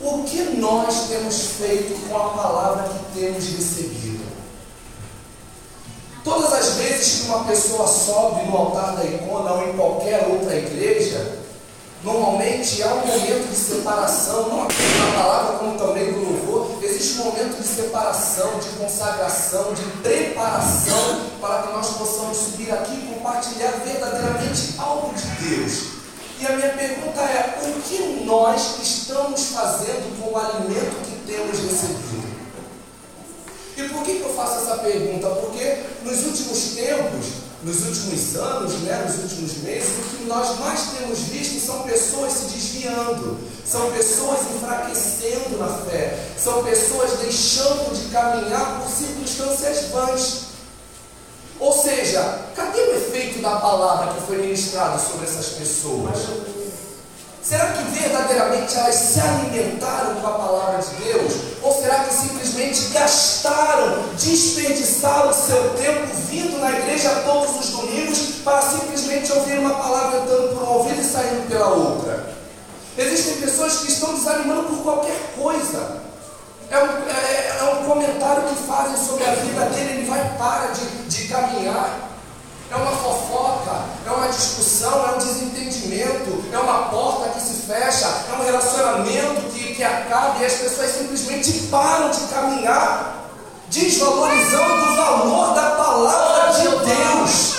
O que nós temos feito com a palavra que temos recebido? Todas as vezes que uma pessoa sobe no altar da icona ou em qualquer outra igreja, normalmente há um momento de separação, não apenas na palavra, como também no louvor, existe um momento de separação, de consagração, de preparação para que nós possamos subir aqui e compartilhar verdadeiramente algo de Deus. E a minha pergunta é: o que nós estamos fazendo com o alimento que temos recebido? E por que, que eu faço essa pergunta? Porque nos últimos tempos, nos últimos anos, né, nos últimos meses, o que nós mais temos visto são pessoas se desviando, são pessoas enfraquecendo na fé, são pessoas deixando de caminhar por circunstâncias vãs. Ou seja, cadê o efeito da palavra que foi ministrado sobre essas pessoas? Será que verdadeiramente elas se alimentaram com a palavra de Deus? Ou será que simplesmente gastaram, desperdiçaram seu tempo vindo na igreja todos os domingos para simplesmente ouvir uma palavra entrando por um ouvido e saindo pela outra? Existem pessoas que estão desanimando por qualquer coisa. É um, é, é um comentário que fazem sobre a vida dele, ele vai para de, de caminhar é uma fofoca, é uma discussão, é um desentendimento, é uma porta que se fecha, é um relacionamento que, que acaba e as pessoas simplesmente param de caminhar, desvalorizando o valor da palavra de Deus.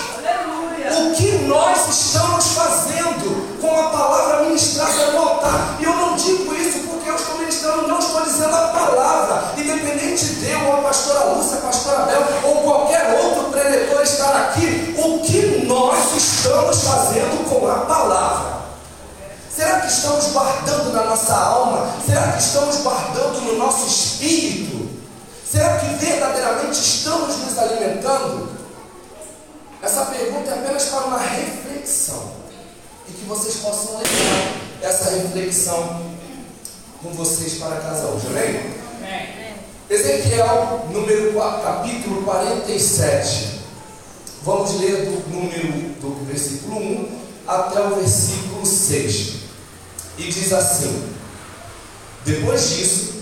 O que nós estamos fazendo com a palavra ministrada no altar? E eu não digo isso porque eu estou ministrando, não estou dizendo a palavra, independente de eu, ou a pastora Lúcia, a pastora Bel, ou qualquer outro preletor estar aqui, o que nós estamos fazendo com a palavra? Será que estamos guardando na nossa alma? Será que estamos guardando no nosso espírito? Será que verdadeiramente estamos nos alimentando? Essa pergunta é apenas para uma reflexão e que vocês possam levar essa reflexão com vocês para casa hoje, amém? amém. Ezequiel, número, capítulo 47. Vamos ler do número do versículo 1 até o versículo 6. E diz assim: Depois disso,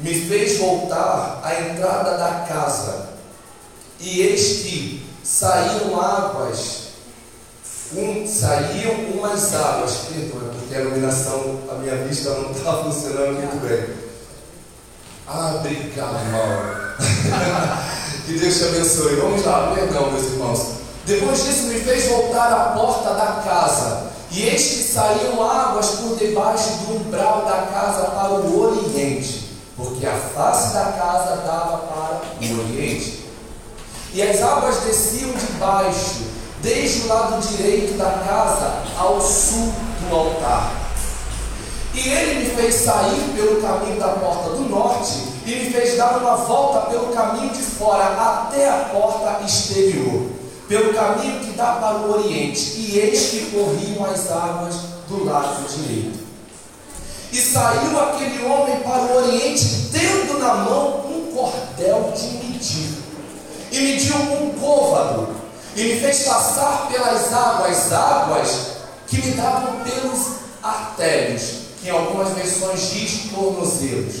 me fez voltar à entrada da casa, e eis que saíram águas, um, saíam umas águas, perdoa, porque a iluminação, a minha vista não está funcionando muito bem. Ah, obrigado, Mauro. Que Deus te abençoe. Vamos lá, perdão, meus irmãos. Depois disso, me fez voltar à porta da casa, e eis que saíam águas por debaixo do umbral da casa para o oriente, porque a face da casa dava para o oriente. E as águas desciam de baixo, desde o lado direito da casa ao sul do altar. E ele me fez sair pelo caminho da porta do norte e me fez dar uma volta pelo caminho de fora até a porta exterior, pelo caminho que dá para o oriente, e eis que corriam as águas do lado direito. E saiu aquele homem para o oriente, tendo na mão um cordel de medir, e mediu um côvado, e me fez passar pelas águas, águas que me davam pelos artérios, que em algumas versões diz tornozelos.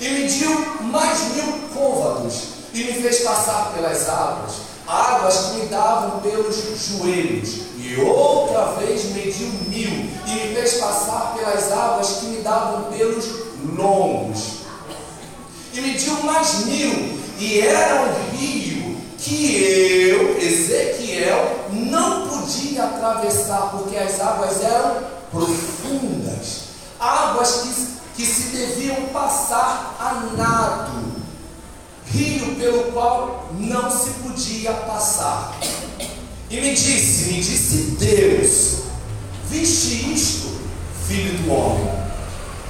E mediu mais mil côvados, e me fez passar pelas águas, águas que me davam pelos joelhos, e outra vez mediu mil, e me fez passar pelas águas que me davam pelos lombos, e mediu mais mil, e era um rio que eu, Ezequiel, não podia atravessar, porque as águas eram profundas, águas que que se deviam passar a nado, rio pelo qual não se podia passar. E me disse, me disse Deus, viste isto, filho do homem?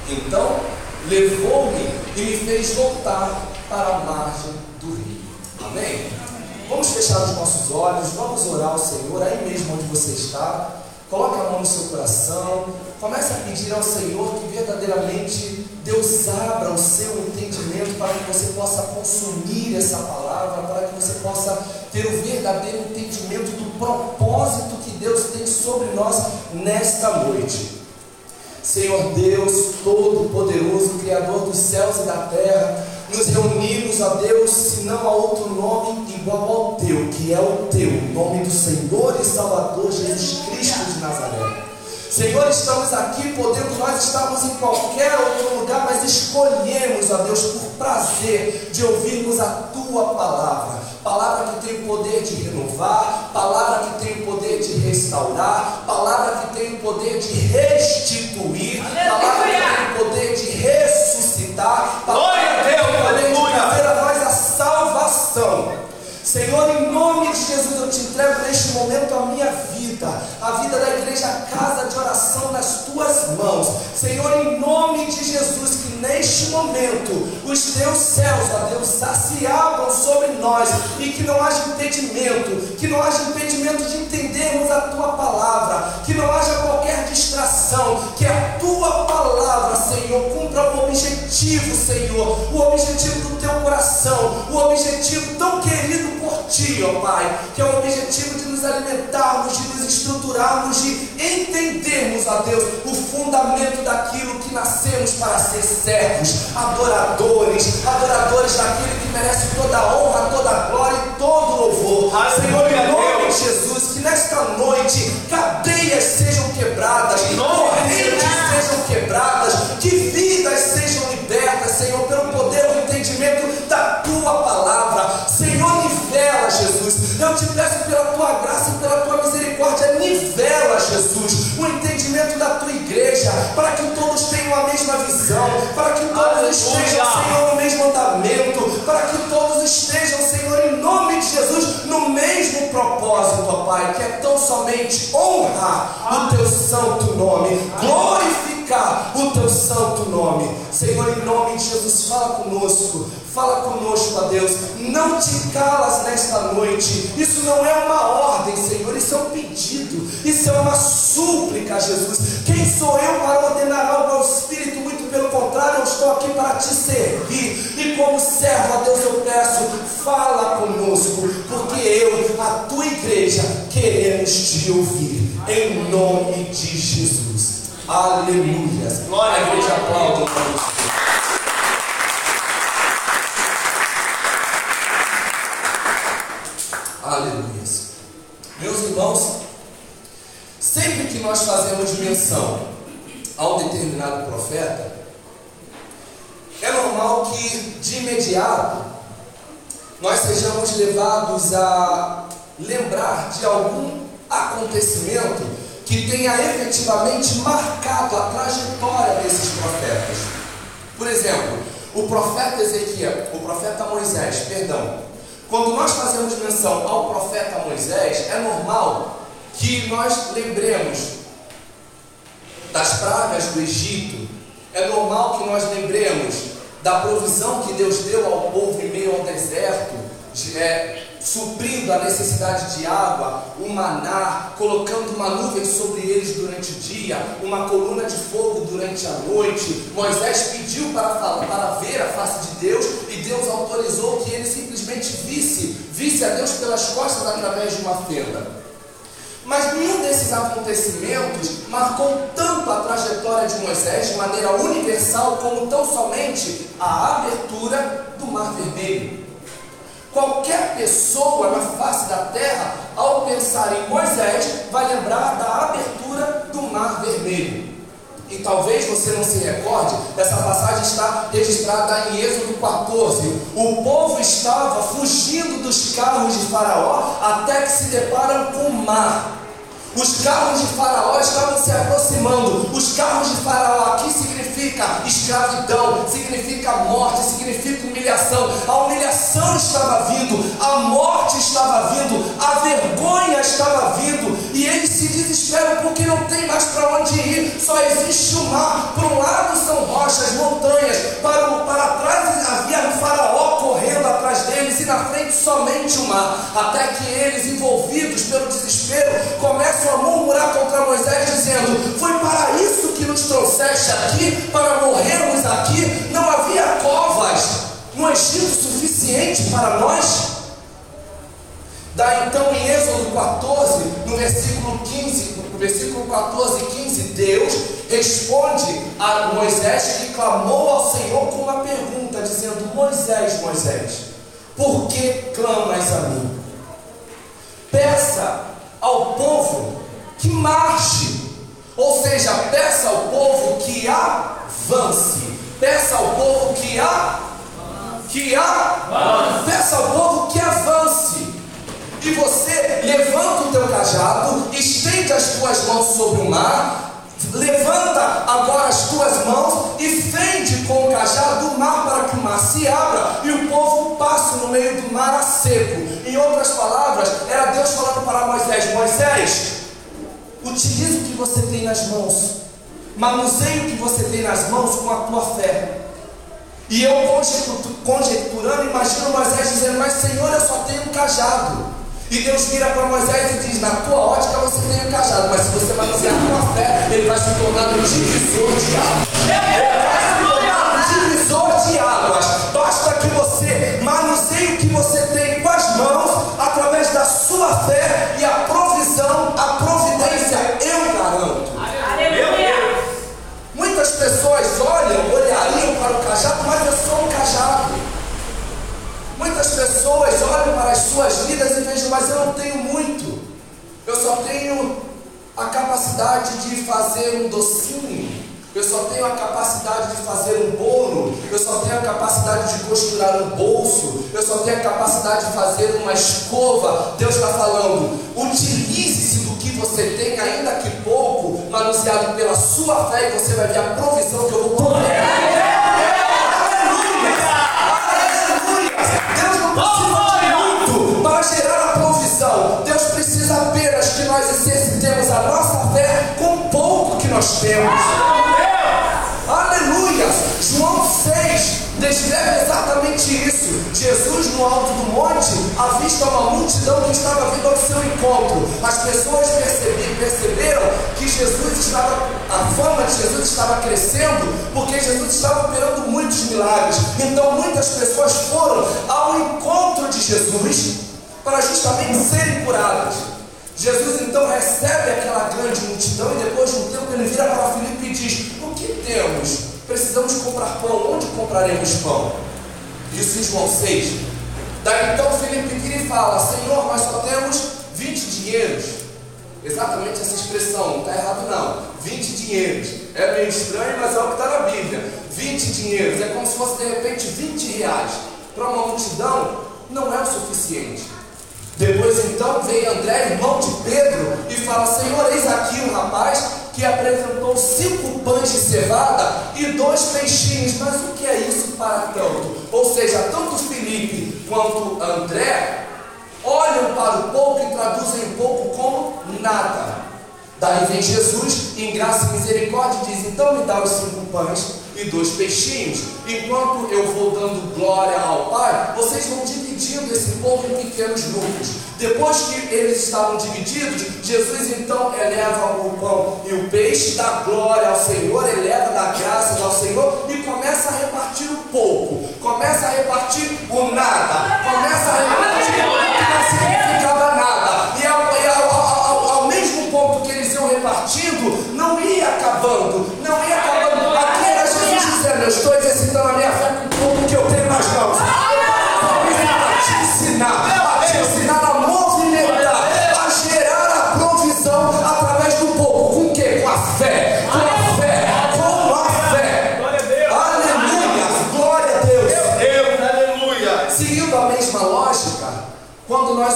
Então levou-me e me fez voltar para a margem do rio. Amém? Vamos fechar os nossos olhos, vamos orar ao Senhor aí mesmo onde você está. Coloque a mão no seu coração, comece a pedir ao Senhor que verdadeiramente Deus abra o seu entendimento para que você possa consumir essa palavra, para que você possa ter o verdadeiro entendimento do propósito que Deus tem sobre nós nesta noite. Senhor Deus Todo-Poderoso, Criador dos céus e da terra, nos reunimos, a Deus, se não há outro nome igual ao teu, que é o teu, nome do Senhor e Salvador Jesus Cristo de Nazaré. Senhor, estamos aqui, podemos nós estarmos em qualquer outro lugar, mas escolhemos, a Deus, por prazer de ouvirmos a tua palavra. Palavra que tem o poder de renovar, palavra que tem o poder de restaurar, palavra que tem o poder de restituir, entrego neste momento a minha vida, a vida da igreja Casa de Oração nas tuas mãos. Senhor, em nome de Jesus, que neste momento os teus céus, ó Deus, se abram sobre nós e que não haja impedimento, que não haja impedimento de entendermos a tua palavra, que não haja qualquer distração, que a tua palavra, Senhor, cumpra o objetivo, Senhor, o objetivo do teu coração, o objetivo tão querido por ti, ó Pai, que é o objetivo de nos alimentarmos, de nos estruturarmos, de entendermos, ó Deus, o fundamento daquilo que nascemos para ser servos, adoradores, adoradores daquele que merece toda a honra, toda a glória e todo o louvor. Senhor, em nome de Jesus, que nesta noite cadeias sejam quebradas, correntes sejam quebradas, que vidas sejam libertas, Senhor, pelo poder do entendimento da tua palavra. Senhor, nivela, Jesus. Eu te peço pela tua graça e pela tua misericórdia, nivela, Jesus, o entendimento da tua igreja, para que todos tenham a mesma visão, para que todos estejam, Senhor, no mesmo andamento, para que propósito, ó Pai, que é tão somente honrar o teu santo nome, glorificar o teu santo nome. Senhor, em nome de Jesus, fala conosco, fala conosco, ó Deus. Não te calas nesta noite. Isso não é uma ordem, Senhor, isso é um pedido, isso é uma súplica, Jesus. Quem sou eu para ordenar algo ao Espírito? Muito pelo contrário, eu estou aqui para te servir. E como servo, ó Deus, eu peço, fala conosco, porque eu, a tua igreja, queremos te ouvir. Em nome de Jesus. Aleluia. Glória a igreja aplauda. Aleluia. Meus irmãos, sempre que nós fazemos menção a um determinado profeta, normal que de imediato nós sejamos levados a lembrar de algum acontecimento que tenha efetivamente marcado a trajetória desses profetas. Por exemplo, o profeta Ezequiel, o profeta Moisés, perdão. Quando nós fazemos menção ao profeta Moisés, é normal que nós lembremos das pragas do Egito, é normal que nós lembremos da provisão que Deus deu ao povo em meio ao deserto, de, é, suprindo a necessidade de água, o maná, colocando uma nuvem sobre eles durante o dia, uma coluna de fogo durante a noite. Moisés pediu para falar, para ver a face de Deus, e Deus autorizou que ele simplesmente visse, visse a Deus pelas costas através de uma fenda. Mas nenhum desses acontecimentos marcou tanto a trajetória de Moisés de maneira universal como tão somente a abertura do Mar Vermelho. Qualquer pessoa na face da terra, ao pensar em Moisés, vai lembrar da abertura do Mar Vermelho. E talvez você não se recorde, essa passagem está registrada em Êxodo 14. O povo estava fugindo dos carros de Faraó até que se deparam com o mar. Os carros de Faraó estavam se aproximando. Os carros de Faraó aqui significa escravidão, significa morte, significa humilhação. A humilhação estava vindo, a morte estava vindo, a vergonha estava vindo. E eles se desesperam porque não tem mais para onde ir. Só existe o mar. Por um lado são rochas, montanhas, para, para trás totalmente o mar, até que eles, envolvidos pelo desespero, começam a murmurar contra Moisés, dizendo: Foi para isso que nos trouxeste aqui, para morrermos aqui? Não havia covas no Egito suficiente para nós? Daí então em Êxodo 14, no versículo 15, no versículo 14 e 15, Deus responde a Moisés que clamou ao Senhor com uma pergunta, dizendo: Moisés, Moisés, por que clamas a mim? Peça ao povo que marche, ou seja, peça ao povo que avance, peça ao povo que a que avance, peça ao povo que avance. E você levanta o teu cajado, estende as tuas mãos sobre o mar, levanta agora as tuas mãos e fende com o cajado o mar para que o mar se abra e o povo passe no meio do mar a seco. Em outras palavras, era Deus falando para Moisés: Moisés, utilize o que você tem nas mãos, manuseie o que você tem nas mãos com a tua fé. E eu conjecturando, imagino Moisés dizendo: Mas Senhor, eu só tenho um cajado. E Deus vira para Moisés e diz: Na tua ótica você tem um cajado, mas se você manusear a tua fé, vejam, mas eu não tenho muito. Eu só tenho a capacidade de fazer um docinho. Eu só tenho a capacidade de fazer um bolo. Eu só tenho a capacidade de costurar um bolso. Eu só tenho a capacidade de fazer uma escova. Deus está falando, utilize-se do que você tem, ainda que pouco, manuseado pela sua fé, e você vai ver a provisão que eu vou prover. gerar a provisão, nós temos. Aleluia! João 6 descreve exatamente isso. Jesus no alto do monte avista uma multidão que estava vindo ao seu encontro. As pessoas perceberam que Jesus estava, a fama de Jesus estava crescendo, porque Jesus estava operando muitos milagres. Então muitas pessoas foram ao encontro de Jesus para justamente serem curadas. Jesus então recebe aquela grande multidão e depois de um tempo ele vira para Filipe e diz: O que temos? Precisamos comprar pão. Onde compraremos pão? Isso em João 6. Daí então Filipe vira e fala: Senhor, nós só temos 20 dinheiros. Exatamente essa expressão, não está errado não. 20 dinheiros. É meio estranho, mas é o que está na Bíblia. 20 dinheiros. É como se fosse de repente 20 reais. Para uma multidão, não é o suficiente. Depois então vem André, irmão de Pedro, e fala: Senhor, eis aqui um rapaz que apresentou cinco pães de cevada e dois peixinhos, mas o que é isso para tanto? Ou seja, tanto Felipe quanto André olham para o pouco e traduzem pouco como nada. Daí vem Jesus, em graça e misericórdia, diz: Então me dá os cinco pães e dois peixinhos. Enquanto eu vou dando glória ao Pai, vocês vão dividindo esse povo em pequenos grupos. Depois que eles estavam divididos, Jesus então eleva o pão e o peixe, dá glória ao Senhor, eleva, dá graças ao Senhor e começa a repartir o pouco, começa a repartir o nada, começa a repartir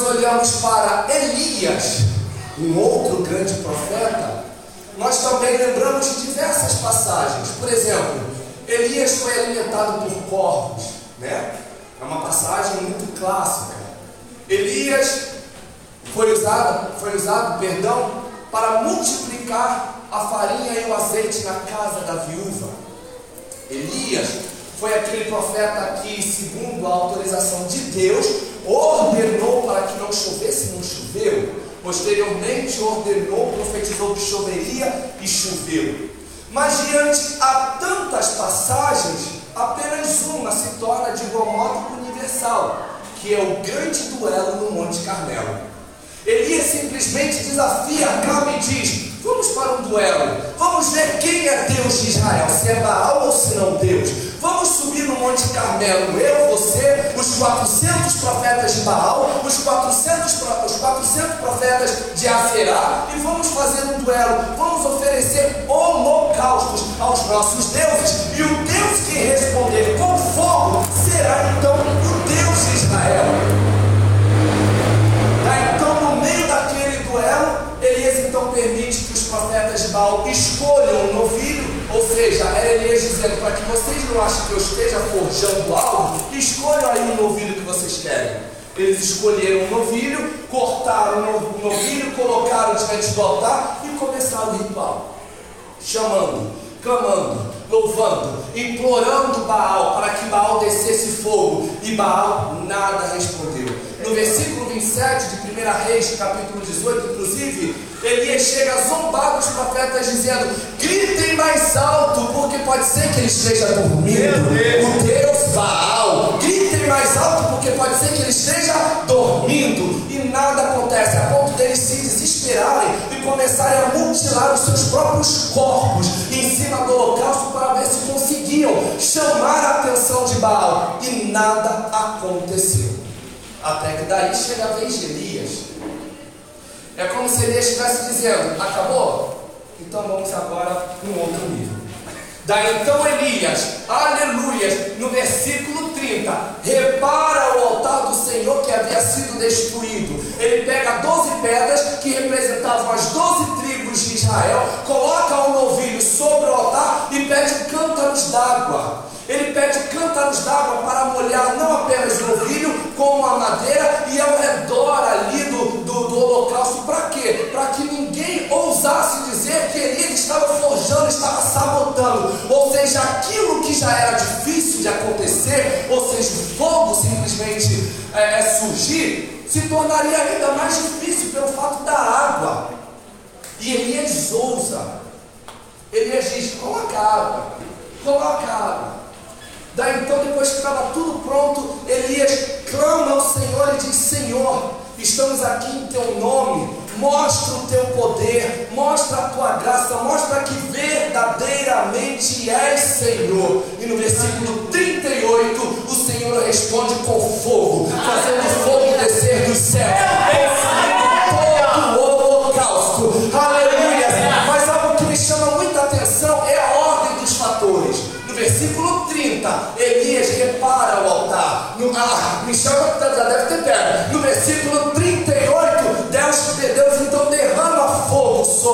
olhamos para Elias, um outro grande profeta, nós também lembramos de diversas passagens. Por exemplo, Elias foi alimentado por corvos, né? É uma passagem muito clássica. Elias foi usado, foi usado, perdão, para multiplicar a farinha e o azeite na casa da viúva. Elias foi aquele profeta que, segundo a autorização de Deus, ordenou para que não chovesse, não choveu. Posteriormente ordenou, profetizou que choveria e choveu. Mas diante a tantas passagens, apenas uma se torna de modo universal, que é o grande duelo no Monte Carmelo. Elias simplesmente desafia Acabe e diz: Vamos para um duelo, vamos ver quem é Deus de Israel, se é Baal ou se não Deus. Vamos subir no Monte Carmelo, eu, você, os 400 profetas de Baal, os 400, os 400 profetas de Aferá, e vamos fazer um duelo, vamos oferecer holocaustos aos nossos deuses, e o Deus que responder com fogo será então vocês não achem que eu esteja forjando algo, escolham aí o novilho que vocês querem. Eles escolheram um novilho, cortaram o novilho, colocaram diante do altar e começaram o ritual, chamando, clamando, louvando, implorando Baal para que Baal descesse fogo, e Baal nada respondeu. No versículo 27 de 1 Reis, capítulo 18, inclusive, Elias chega a zombar dos profetas, dizendo: gritem mais alto, porque pode ser que ele esteja dormindo. O Deus Baal, gritem mais alto, porque pode ser que ele esteja dormindo. E nada acontece, a ponto deles se desesperarem e começarem a mutilar os seus próprios corpos em cima do holocausto para ver se conseguiam chamar a atenção de Baal. E nada aconteceu. Até que daí chega a vez de Elias. É como se Elias estivesse dizendo: Acabou? Então vamos agora para um outro nível. Daí então Elias, aleluias, no versículo 30, repara o altar do Senhor que havia sido destruído. Ele pega 12 pedras que representavam as 12 tribos de Israel, coloca um novilho sobre o altar e pede cântaros d'água. Ele pede cântaros d'água para molhar não apenas o novilho, como a madeira e ao redor ali do, do, do holocausto. Para quê? Para que ninguém ousasse dizer que Elias estava forjando, estava sabotando. Ou seja, aquilo que já era difícil de acontecer, ou seja, o fogo simplesmente é, surgir, se tornaria ainda mais difícil pelo fato da água. E Elias ousa. Elias diz: coloca água, coloca água. Daí então, depois que estava tudo pronto, Elias clama ao Senhor e diz: Senhor, estamos aqui em teu nome, mostra o teu poder, mostra a tua graça, mostra que verdadeiramente és Senhor. E no versículo 38, o Senhor responde com fogo,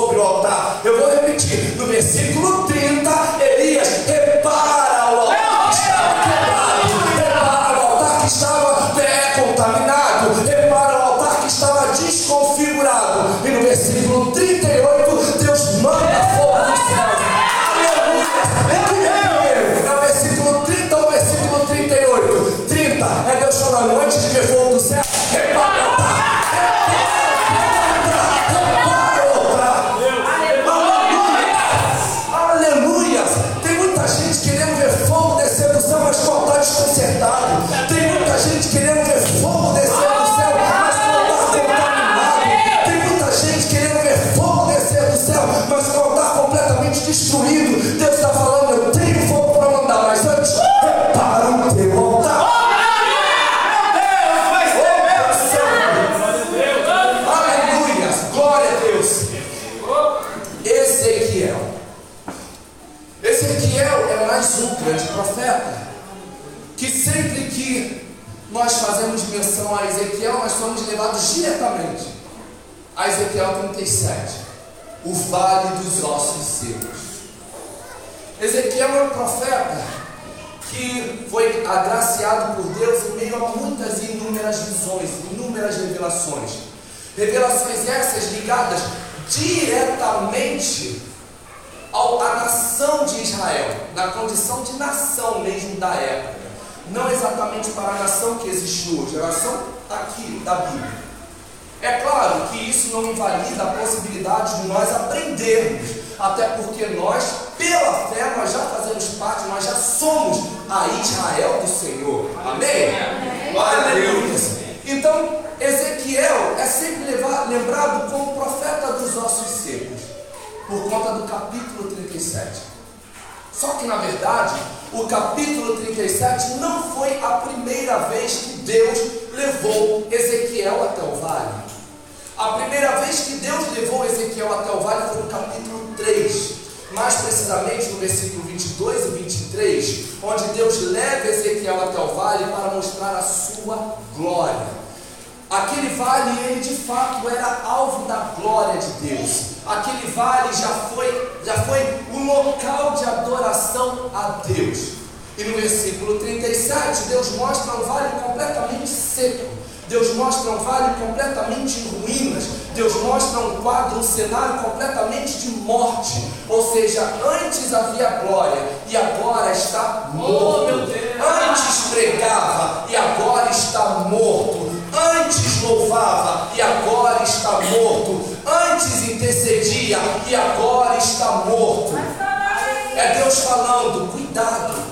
sobre o altar. Eu vou repetir. No versículo 30, vale dos ossos secos. Ezequiel é um profeta que foi agraciado por Deus em meio a muitas e inúmeras visões, inúmeras revelações. Revelações essas ligadas diretamente a nação de Israel, na condição de nação mesmo da época. Não exatamente para a nação que existe hoje, a nação aqui da Bíblia. É claro que isso não invalida a possibilidade de nós aprendermos, até porque nós, pela fé, nós já fazemos parte, nós já somos a Israel do Senhor. Amém? Aleluia. Então, Ezequiel é sempre lembrado como profeta dos ossos secos, por conta do capítulo 37. Só que, na verdade, o capítulo 37 não foi a primeira vez que Deus levou Ezequiel até o vale. A primeira vez que Deus levou Ezequiel até o vale foi no capítulo 3, mais precisamente no versículo 22 e 23, onde Deus leva Ezequiel até o vale para mostrar a sua glória. Aquele vale, ele de fato era alvo da glória de Deus. Aquele vale já foi, já foi um local de adoração a Deus. E no versículo 37, Deus mostra um vale completamente seco Deus mostra um vale completamente em ruínas. Deus mostra um quadro, um cenário completamente de morte. Ou seja, antes havia glória e agora está morto. Oh, antes pregava e agora está morto. Antes louvava e agora está morto. Antes intercedia e agora está morto. É Deus falando: cuidado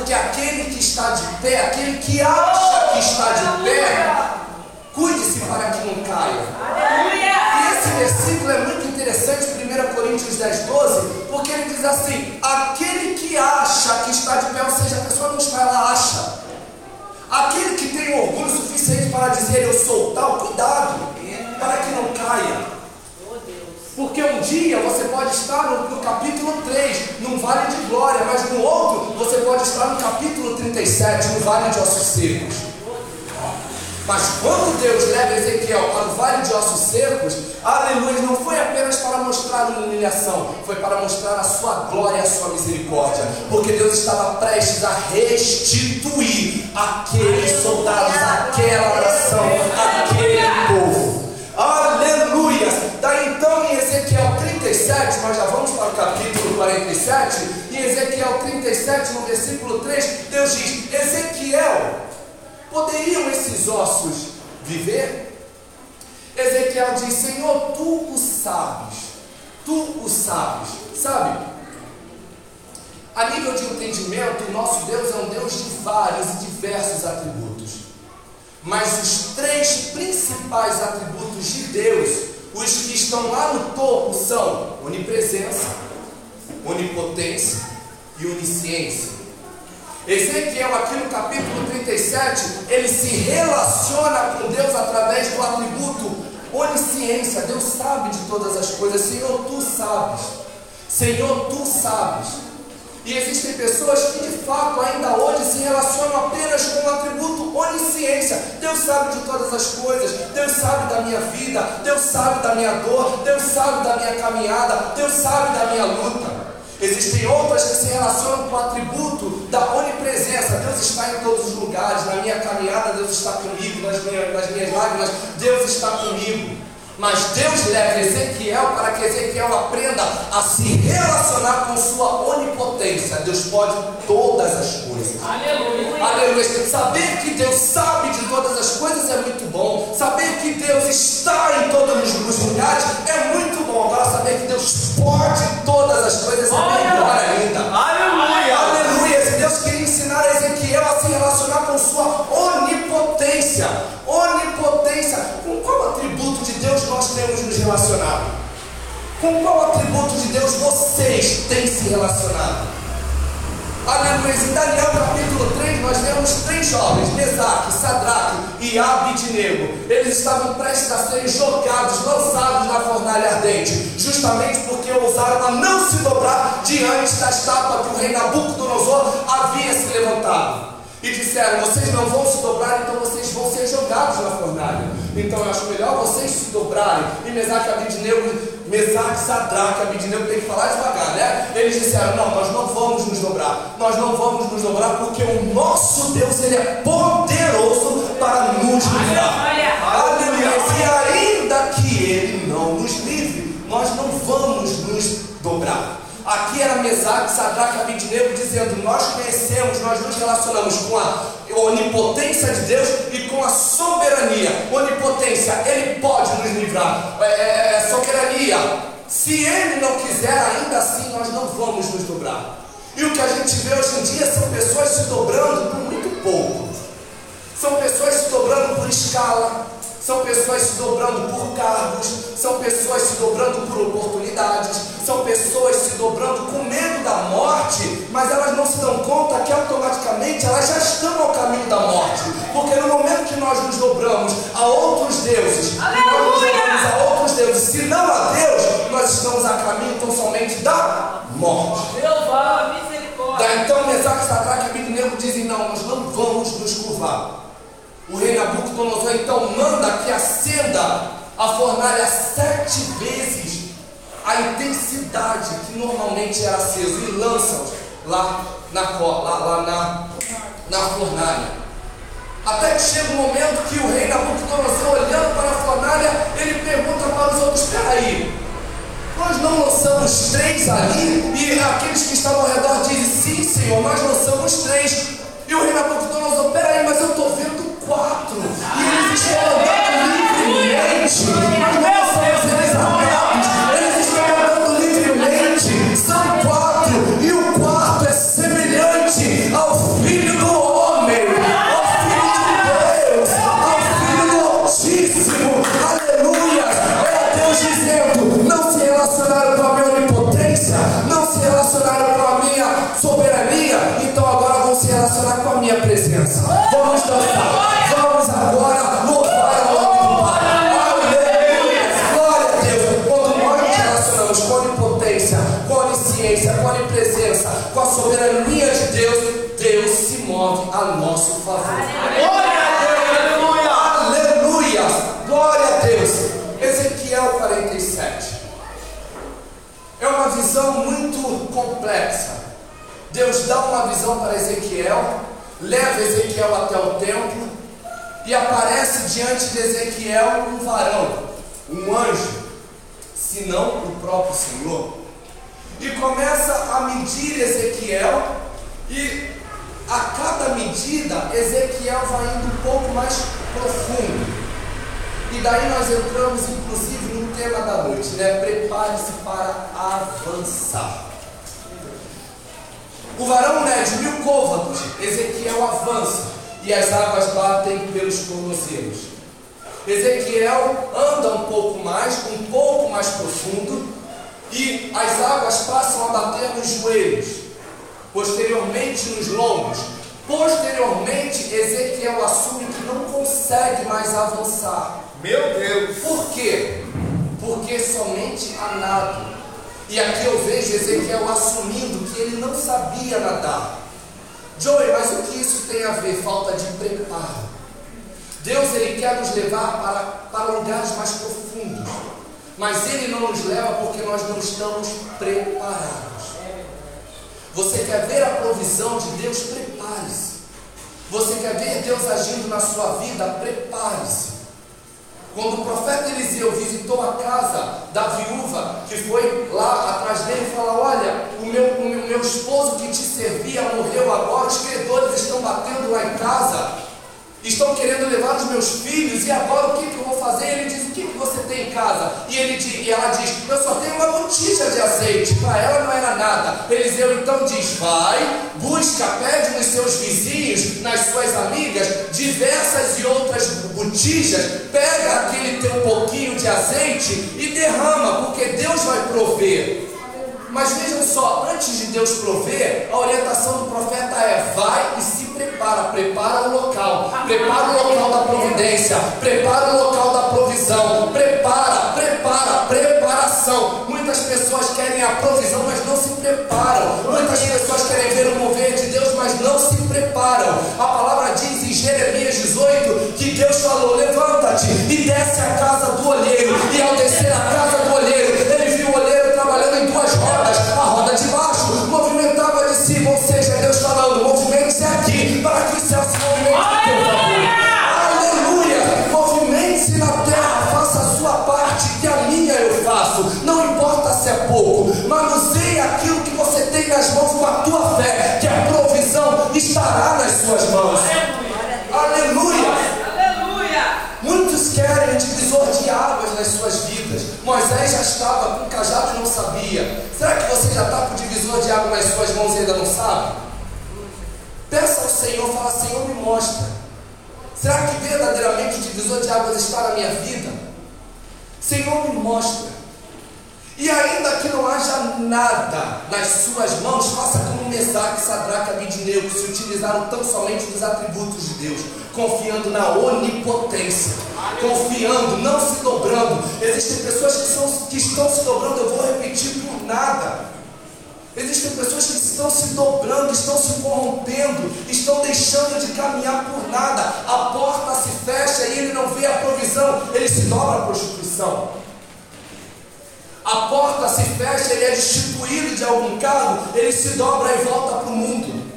porque aquele que está de pé, aquele que acha que está de pé, cuide-se para que não caia. E esse versículo é muito interessante, 1 Coríntios 10, 12, porque ele diz assim: aquele que acha que está de pé, ou seja, a pessoa não está, ela acha. Aquele que tem orgulho suficiente para dizer eu sou tal, cuidado, para que não caia. Porque um dia você pode estar no, no, capítulo 3, num vale de glória, mas no outro você pode estar no capítulo 37, no vale de ossos secos. Mas quando Deus leva Ezequiel para o vale de ossos secos, aleluia, não foi apenas para mostrar uma humilhação, foi para mostrar a sua glória e a sua misericórdia. Porque Deus estava prestes a restituir aqueles soldados, aquela nação, aquele povo. Aleluia! 37, Ezequiel 37, no versículo 3, Deus diz: Ezequiel, poderiam esses ossos viver? Ezequiel diz: Senhor, tu o sabes, tu o sabes, sabe? A nível de entendimento, o nosso Deus é um Deus de vários e diversos atributos. Mas os três principais atributos de Deus, os que estão lá no topo, são onipresença, onipotência e onisciência. Ezequiel, aqui no capítulo 37, ele se relaciona com Deus através do atributo onisciência. Deus sabe de todas as coisas. Senhor, tu sabes. Senhor, tu sabes. E existem pessoas que de fato ainda hoje se relacionam apenas com o atributo onisciência. Deus sabe de todas as coisas, Deus sabe da minha vida, Deus sabe da minha dor, Deus sabe da minha caminhada, Deus sabe da minha luta. Existem outras que se relacionam com o atributo da onipresença. Deus está em todos os lugares, na minha caminhada, Deus está comigo, nas minhas, nas minhas lágrimas, Deus está comigo. Mas Deus leva Ezequiel para que Ezequiel aprenda a se relacionar com sua onipotência. Deus pode todas as coisas. Aleluia. Aleluia. Saber que Deus sabe de todas as coisas é muito bom. Saber que Deus está em todos os lugares é muito bom. Agora saber que Deus pode todas as coisas é melhor ainda. Aleluia. Aleluia. Deus queria ensinar Ezequiel a se relacionar com sua onipotência. Onipotência qual atributo Deus nós temos nos relacionado? Com qual atributo de Deus vocês têm se relacionado? Aleluia. Em Daniel capítulo 3, nós vemos três jovens, Mesaque, Sadraque e Abidnego. Eles estavam prestes a serem jogados, lançados na fornalha ardente, justamente porque ousaram a não se dobrar diante da estátua que o rei Nabucodonosor havia se levantado. E disseram: Vocês não vão se dobrar, então vocês vão jogados na fornalha. Então eu acho melhor vocês se dobrarem. E Mesaque Abidnego, Mesaque Sadraque Abidnego tem que falar devagar, né? Eles disseram: Não, nós não vamos nos dobrar. Nós não vamos nos dobrar porque o nosso Deus ele é poderoso para nos livrar. Aleluia. E ainda que ele não nos livre, nós não vamos nos dobrar. Aqui era Mesaque, Sadraque, Abidnego dizendo: Nós conhecemos, nós nos relacionamos com a onipotência de Deus e com a soberania. Onipotência, Ele pode nos livrar. É, é, é, soberania, se Ele não quiser, ainda assim nós não vamos nos dobrar. E o que a gente vê hoje em dia são pessoas se dobrando por muito pouco. São pessoas se dobrando por escala, são pessoas se dobrando por cargos, são pessoas se dobrando por oportunidades, são pessoas se dobrando com medo da morte, mas elas não se dão conta que automaticamente elas já estão ao caminho da morte, porque no momento que nós nos dobramos a outros deuses, nós nos dobramos a outros deuses, se não a Deus, nós estamos a caminho tão somente da morte. Jeová, misericórdia. Da então Mesaque, Sadraque e Abednego dizem: Não, nós não vamos nos curvar. O Nabucodonosor então manda que acenda a fornalha sete vezes a intensidade que normalmente era aceso e lança lá na lá, lá na, na fornalha. Até que chega um momento que o rei Nabucodonosor, olhando para a fornalha, ele pergunta para os outros: peraí, nós não lançamos três ali? E aqueles que estavam ao redor dizem: sim, senhor, nós lançamos três. E o rei Nabucodonosor, peraí, mas eu estou vendo quatro. E eles andando livremente. Não somos eles amados. Eles estão andando livremente. São quatro. E o quarto é semelhante ao filho do homem. Ao filho de Deus. Ao filho do Altíssimo. Aleluia. É Deus dizendo: não se relacionaram com a minha onipotência. Não se relacionaram com a minha soberania. Então agora relacionar com a minha presença. Vamos dançar. Vamos agora louvar o nome. Glória a Deus. Quando nós nos relacionamos com a onipotência, com a onisciência, com a onipresença, com a soberania de Deus, Deus se move a nosso favor. Aleluia. Aleluia! Glória a Deus! Ezequiel 47. É uma visão muito complexa. Deus dá uma visão para Ezequiel, leva Ezequiel até o templo e aparece diante de Ezequiel um varão, um anjo, se não o próprio Senhor. E começa a medir Ezequiel e a cada medida Ezequiel vai indo um pouco mais profundo. E daí nós entramos inclusive no tema da noite, né? Prepare-se para avançar. O varão mede mil côvados, Ezequiel avança e as águas batem pelos tornozelos. Ezequiel anda um pouco mais, um pouco mais profundo, e as águas passam a bater nos joelhos, posteriormente nos lombos. Posteriormente, Ezequiel assume que não consegue mais avançar. Meu Deus. Por quê? Porque somente a nado. E aqui eu vejo Ezequiel assumindo que ele não sabia nadar. Joey, mas o que isso tem a ver? Falta de preparo. Deus ele quer nos levar para, para lugares mais profundos. Mas ele não nos leva porque nós não estamos preparados. Você quer ver a provisão de Deus? Prepare-se. Você quer ver Deus agindo na sua vida? Prepare-se. Quando o profeta Eliseu visitou a casa da viúva, que foi lá atrás dele e falou: Olha, o meu, o meu, esposo que te servia morreu agora, os credores estão batendo lá em casa, estão querendo levar os meus filhos, e agora o que, que eu vou fazer? Ele diz: O que, que você tem em casa? E, ele, e ela diz: Eu só tenho uma botija de azeite. Para ela não era nada. Eliseu então diz: Vai, busca, pede nos seus vizinhos, nas suas amigas, diversas e outras botijas, pega aquele teu pouquinho de azeite e derrama, porque Deus vai prover. Mas vejam só, antes de Deus prover, a orientação do profeta é: vai e se prepara, prepara o local, prepara o local da providência, prepara o local da provisão, prepara, prepara, preparação. Muitas pessoas querem a provisão, mas não se preparam. Muitas pessoas querem ver o mover de Deus, mas não se preparam. A palavra diz em Jeremias 18 que Deus falou: levanta-te e desce a casa do olheiro, e ao descer a casa do olheiro, em duas rodas, a roda de baixo movimentava de cima, ou seja, Deus falando, movimente-se aqui, para que o céu se movimente favor. Aleluia! Movimente-se na terra, faça a sua parte, que a minha eu faço. Não importa se é pouco, manuseie aquilo que nas mãos com a tua fé, que a provisão estará nas suas mãos. Nas suas vidas. Moisés já estava com cajado e não sabia. Será que você já está com o divisor de água nas suas mãos e ainda não sabe? Peça ao Senhor, fala, Senhor, me mostra. Será que verdadeiramente o divisor de águas está na minha vida? Senhor, me mostra. E ainda que não haja nada nas suas mãos, faça como Mesaque, Sadraque e Abidineu, que se utilizaram tão somente dos atributos de Deus, confiando na onipotência, confiando, não se dobrando. Existem pessoas que, são, que estão se dobrando, eu vou repetir por nada. Existem pessoas que estão se dobrando, estão se corrompendo, estão deixando de caminhar por nada. A porta se fecha e ele não vê a provisão, ele se dobra à prostituição. A porta se fecha, ele é destituído de algum cargo, ele se dobra e volta para o mundo.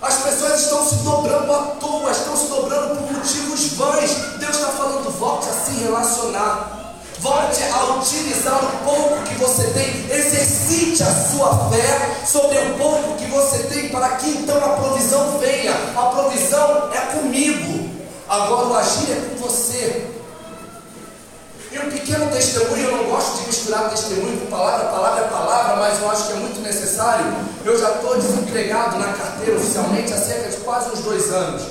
As pessoas estão se dobrando à toa, estão se dobrando por motivos vãs. Deus está falando, volte a se relacionar. Volte a utilizar o pouco que você tem, exercite a sua fé sobre o pouco que você tem, para que então a provisão venha. A provisão é comigo, agora o agir é com você. E um pequeno testemunho, eu não gosto de misturar testemunho com palavra, palavra é palavra, mas eu acho que é muito necessário. Eu já estou desempregado na carteira oficialmente há cerca de quase uns dois anos.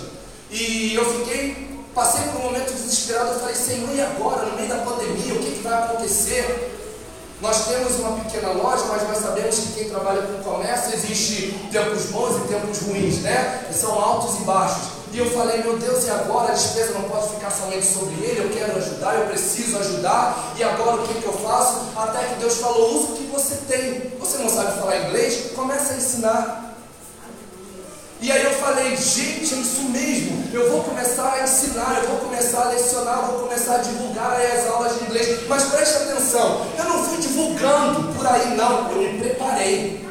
E eu fiquei, passei por um momento desesperado, eu falei, Senhor, e agora, no meio da pandemia, o que, que vai acontecer? Nós temos uma pequena loja, mas nós sabemos que quem trabalha com comércio existe tempos bons e tempos ruins, né? São altos e baixos. E eu falei, meu Deus, e agora a despesa não pode ficar somente sobre ele, eu quero ajudar, eu preciso ajudar, e agora o que, que eu faço? Até que Deus falou, usa o que você tem. Você não sabe falar inglês? Começa a ensinar. E aí eu falei, gente, é isso mesmo, eu vou começar a ensinar, eu vou começar a lecionar, vou começar a divulgar as aulas de inglês. Mas preste atenção, eu não fui divulgando por aí não, eu me preparei.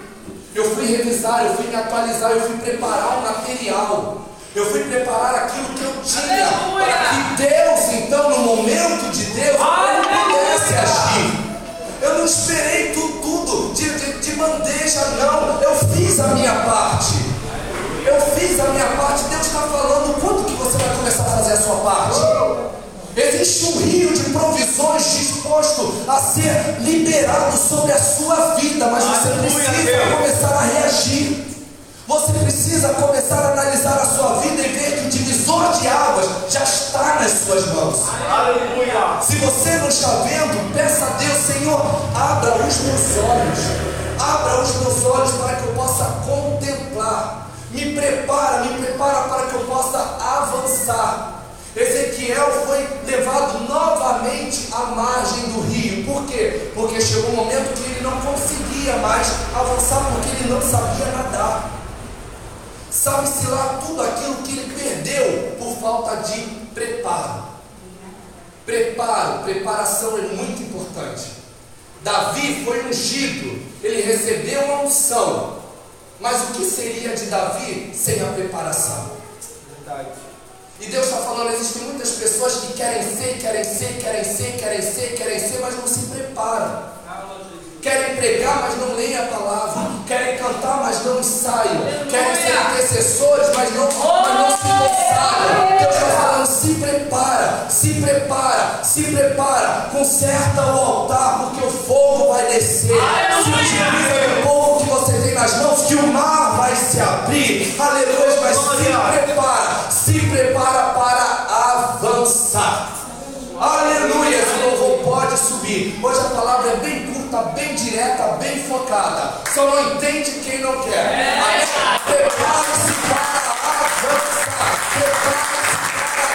Eu fui revisar, eu fui me atualizar, eu fui preparar o material. Eu fui preparar aquilo que eu tinha Aleluia! para que Deus, então, no momento de Deus, pudesse agir. Eu não esperei tudo, tudo de, de, de bandeja, não. Eu fiz a minha parte. Eu fiz a minha parte. Deus está falando quando que você vai começar a fazer a sua parte? Existe um rio de provisões disposto a ser liberado sobre a sua vida, mas você precisa começar a reagir. Você precisa começar a analisar a sua vida e ver que o divisor de águas já está nas suas mãos. Aleluia. Se você não está vendo, peça a Deus, Senhor, abra os meus olhos. Abra os meus olhos para que eu possa contemplar. Me prepara, me prepara para que eu possa avançar. Ezequiel foi levado novamente à margem do rio. Por quê? Porque chegou um momento que ele não conseguia mais avançar porque ele não sabia nadar. Sabe-se lá tudo aquilo que ele perdeu por falta de preparo. Preparo, preparação é muito importante. Davi foi ungido, ele recebeu uma unção. Mas o que seria de Davi sem a preparação? Verdade. E Deus está falando, existem muitas pessoas que querem ser, querem ser, querem ser, querem ser, querem ser, mas não se preparam. Querem pregar, mas não leem a palavra. Querem cantar, mas não ensaiam. Querem ser intercessores, mas não, mas não se consagram. Deus está falando, se prepara, se prepara, se prepara. Conserta o altar, porque o fogo vai descer. Se utiliza o pouco que você tem nas mãos, que o mar vai se abrir. Aleluia, mas se prepara, se prepara para avançar. Aleluia, esse louvor pode subir. Hoje a palavra é bem está bem direta, bem focada. Só não entende quem não quer. É. Prepare-se para avançar. Prepare-se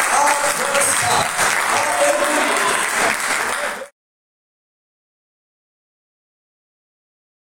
para avançar. Aleluia.